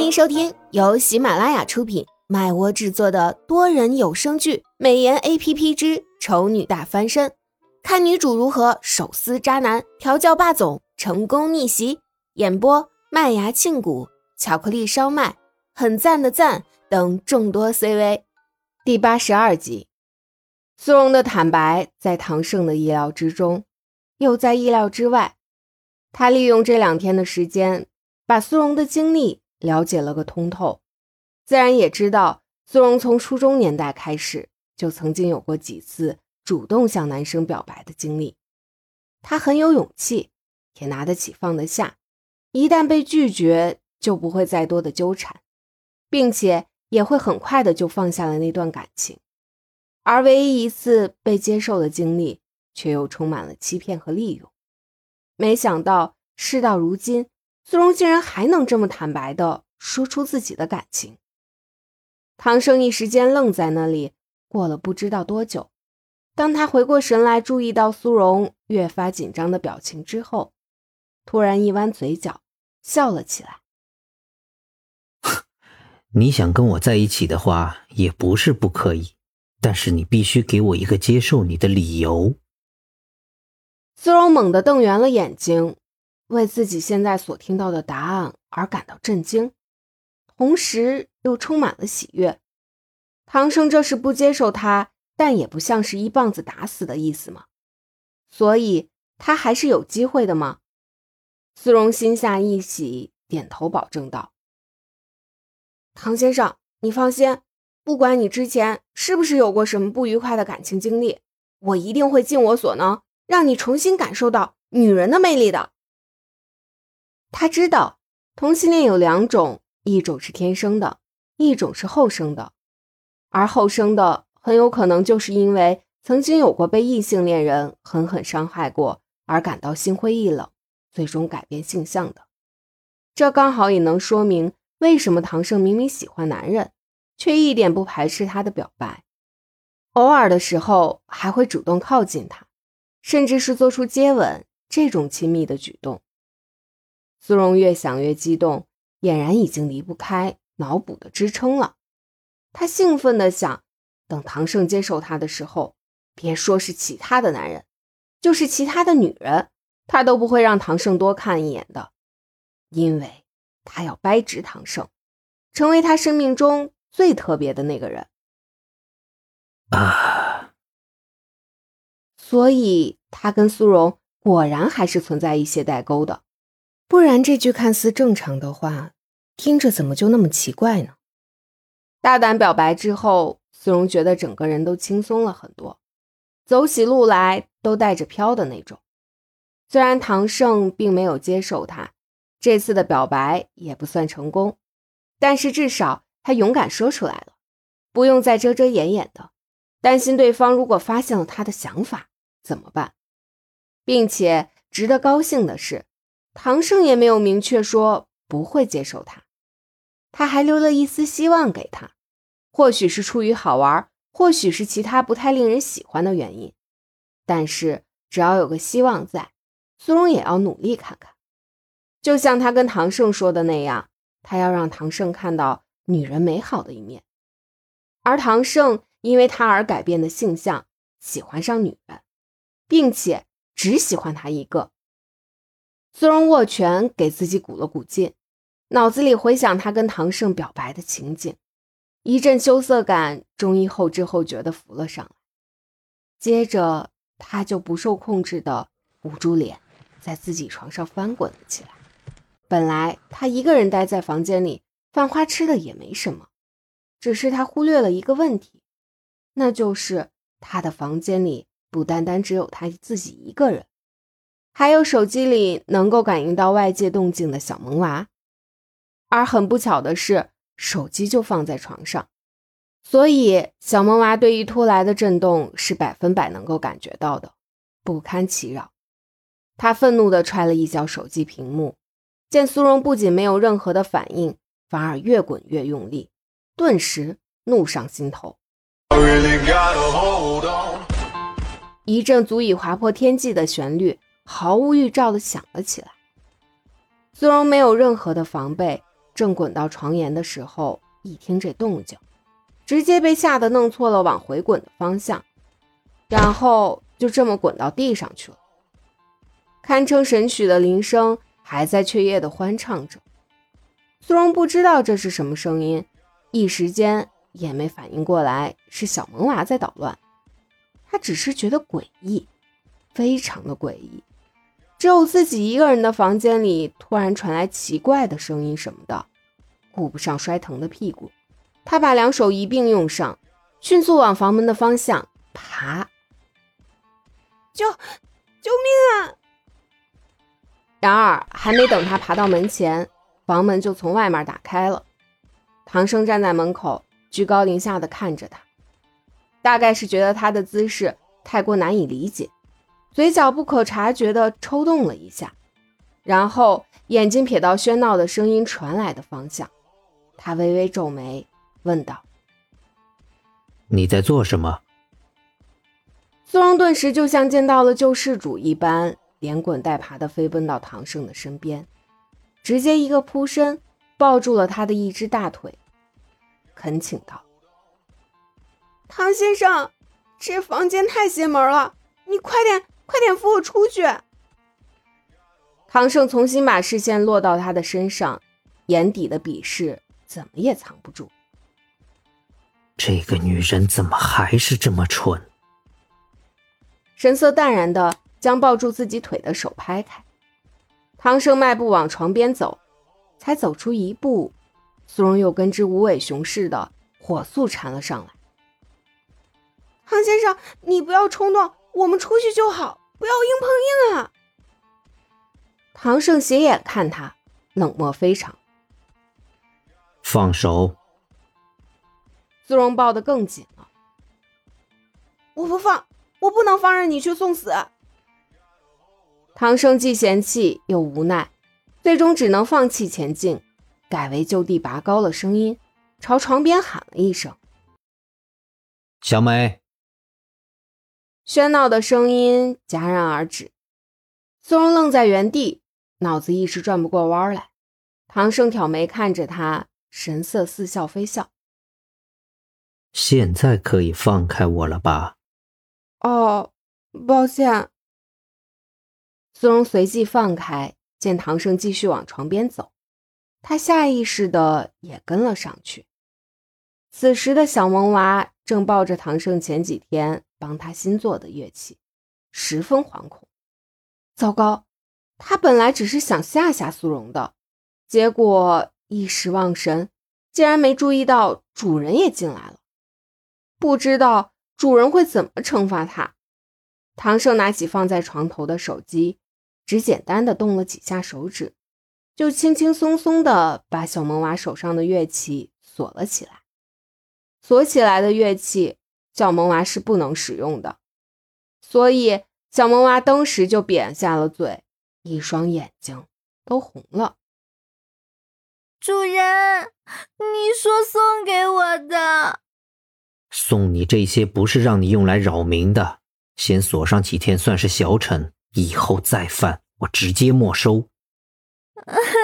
欢迎收听由喜马拉雅出品、麦窝制作的多人有声剧《美颜 A P P 之丑女大翻身》，看女主如何手撕渣男、调教霸总、成功逆袭。演播：麦芽庆谷、巧克力烧麦、很赞的赞等众多 C V。第八十二集，苏荣的坦白在唐盛的意料之中，又在意料之外。他利用这两天的时间，把苏荣的经历了解了个通透，自然也知道苏荣从初中年代开始就曾经有过几次主动向男生表白的经历。他很有勇气，也拿得起放得下，一旦被拒绝，就不会再多的纠缠，并且也会很快的就放下了那段感情。而唯一一次被接受的经历，却又充满了欺骗和利用。没想到事到如今，苏荣竟然还能这么坦白的说出自己的感情。唐生一时间愣在那里，过了不知道多久，当他回过神来，注意到苏荣越发紧张的表情之后，突然一弯嘴角，笑了起来。你想跟我在一起的话，也不是不可以，但是你必须给我一个接受你的理由。苏荣猛地瞪圆了眼睛，为自己现在所听到的答案而感到震惊，同时又充满了喜悦。唐生这是不接受他，但也不像是一棒子打死的意思吗？所以他还是有机会的吗？苏荣心下一喜，点头保证道：“唐先生，你放心，不管你之前是不是有过什么不愉快的感情经历，我一定会尽我所能。”让你重新感受到女人的魅力的。他知道同性恋有两种，一种是天生的，一种是后生的。而后生的很有可能就是因为曾经有过被异性恋人狠狠伤害过，而感到心灰意冷，最终改变性向的。这刚好也能说明为什么唐盛明明喜欢男人，却一点不排斥他的表白，偶尔的时候还会主动靠近他。甚至是做出接吻这种亲密的举动，苏荣越想越激动，俨然已经离不开脑补的支撑了。他兴奋的想，等唐胜接受他的时候，别说是其他的男人，就是其他的女人，他都不会让唐胜多看一眼的，因为他要掰直唐胜，成为他生命中最特别的那个人。啊。所以，他跟苏荣果然还是存在一些代沟的，不然这句看似正常的话，听着怎么就那么奇怪呢？大胆表白之后，苏荣觉得整个人都轻松了很多，走起路来都带着飘的那种。虽然唐盛并没有接受他这次的表白，也不算成功，但是至少他勇敢说出来了，不用再遮遮掩掩的，担心对方如果发现了他的想法。怎么办？并且值得高兴的是，唐盛也没有明确说不会接受他，他还留了一丝希望给他，或许是出于好玩，或许是其他不太令人喜欢的原因。但是只要有个希望在，苏荣也要努力看看。就像他跟唐盛说的那样，他要让唐盛看到女人美好的一面，而唐盛因为他而改变的性向，喜欢上女人。并且只喜欢他一个。苏荣握拳给自己鼓了鼓劲，脑子里回想他跟唐盛表白的情景，一阵羞涩感终于后知后觉的浮了上来。接着他就不受控制的捂住脸，在自己床上翻滚了起来。本来他一个人待在房间里，犯花痴的也没什么，只是他忽略了一个问题，那就是他的房间里。不单单只有他自己一个人，还有手机里能够感应到外界动静的小萌娃。而很不巧的是，手机就放在床上，所以小萌娃对于突来的震动是百分百能够感觉到的，不堪其扰。他愤怒地踹了一脚手机屏幕，见苏荣不仅没有任何的反应，反而越滚越用力，顿时怒上心头。一阵足以划破天际的旋律，毫无预兆的响了起来。苏荣没有任何的防备，正滚到床沿的时候，一听这动静，直接被吓得弄错了往回滚的方向，然后就这么滚到地上去了。堪称神曲的铃声还在雀跃地欢唱着。苏荣不知道这是什么声音，一时间也没反应过来是小萌娃在捣乱。他只是觉得诡异，非常的诡异。只有自己一个人的房间里突然传来奇怪的声音什么的，顾不上摔疼的屁股，他把两手一并用上，迅速往房门的方向爬。救，救命啊！然而还没等他爬到门前，房门就从外面打开了。唐生站在门口，居高临下的看着他。大概是觉得他的姿势太过难以理解，嘴角不可察觉地抽动了一下，然后眼睛瞥到喧闹的声音传来的方向，他微微皱眉，问道：“你在做什么？”苏荣顿时就像见到了救世主一般，连滚带爬地飞奔到唐胜的身边，直接一个扑身抱住了他的一只大腿，恳请道。唐先生，这房间太邪门了，你快点快点扶我出去。唐胜重新把视线落到他的身上，眼底的鄙视怎么也藏不住。这个女人怎么还是这么蠢？神色淡然的将抱住自己腿的手拍开。唐胜迈步往床边走，才走出一步，苏荣又跟只无尾熊似的火速缠了上来。唐先生，你不要冲动，我们出去就好，不要硬碰硬啊！唐胜斜眼看他，冷漠非常。放手！苏荣抱得更紧了。我不放，我不能放任你去送死。唐胜既嫌弃又无奈，最终只能放弃前进，改为就地拔高了声音，朝床边喊了一声：“小美。”喧闹的声音戛然而止，苏荣愣在原地，脑子一时转不过弯来。唐生挑眉看着他，神色似笑非笑。现在可以放开我了吧？哦，抱歉。苏荣随即放开，见唐生继续往床边走，他下意识的也跟了上去。此时的小萌娃正抱着唐胜前几天。帮他新做的乐器，十分惶恐。糟糕，他本来只是想吓吓苏荣的，结果一时忘神，竟然没注意到主人也进来了。不知道主人会怎么惩罚他。唐胜拿起放在床头的手机，只简单的动了几下手指，就轻轻松松的把小萌娃手上的乐器锁了起来。锁起来的乐器。小萌娃是不能使用的，所以小萌娃当时就扁下了嘴，一双眼睛都红了。主人，你说送给我的，送你这些不是让你用来扰民的，先锁上几天算是小惩，以后再犯我直接没收。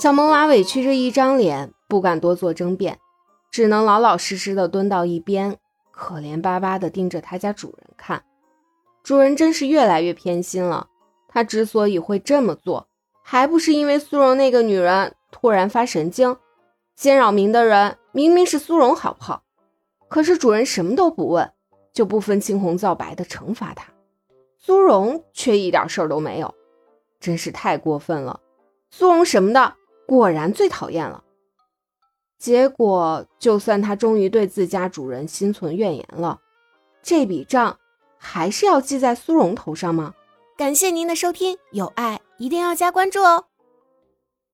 小萌娃委屈着一张脸，不敢多做争辩，只能老老实实的蹲到一边，可怜巴巴的盯着他家主人看。主人真是越来越偏心了。他之所以会这么做，还不是因为苏荣那个女人突然发神经，先扰民的人明明是苏荣，好不好？可是主人什么都不问，就不分青红皂白的惩罚他，苏荣却一点事儿都没有，真是太过分了。苏荣什么的。果然最讨厌了。结果，就算他终于对自家主人心存怨言了，这笔账还是要记在苏荣头上吗？感谢您的收听，有爱一定要加关注哦。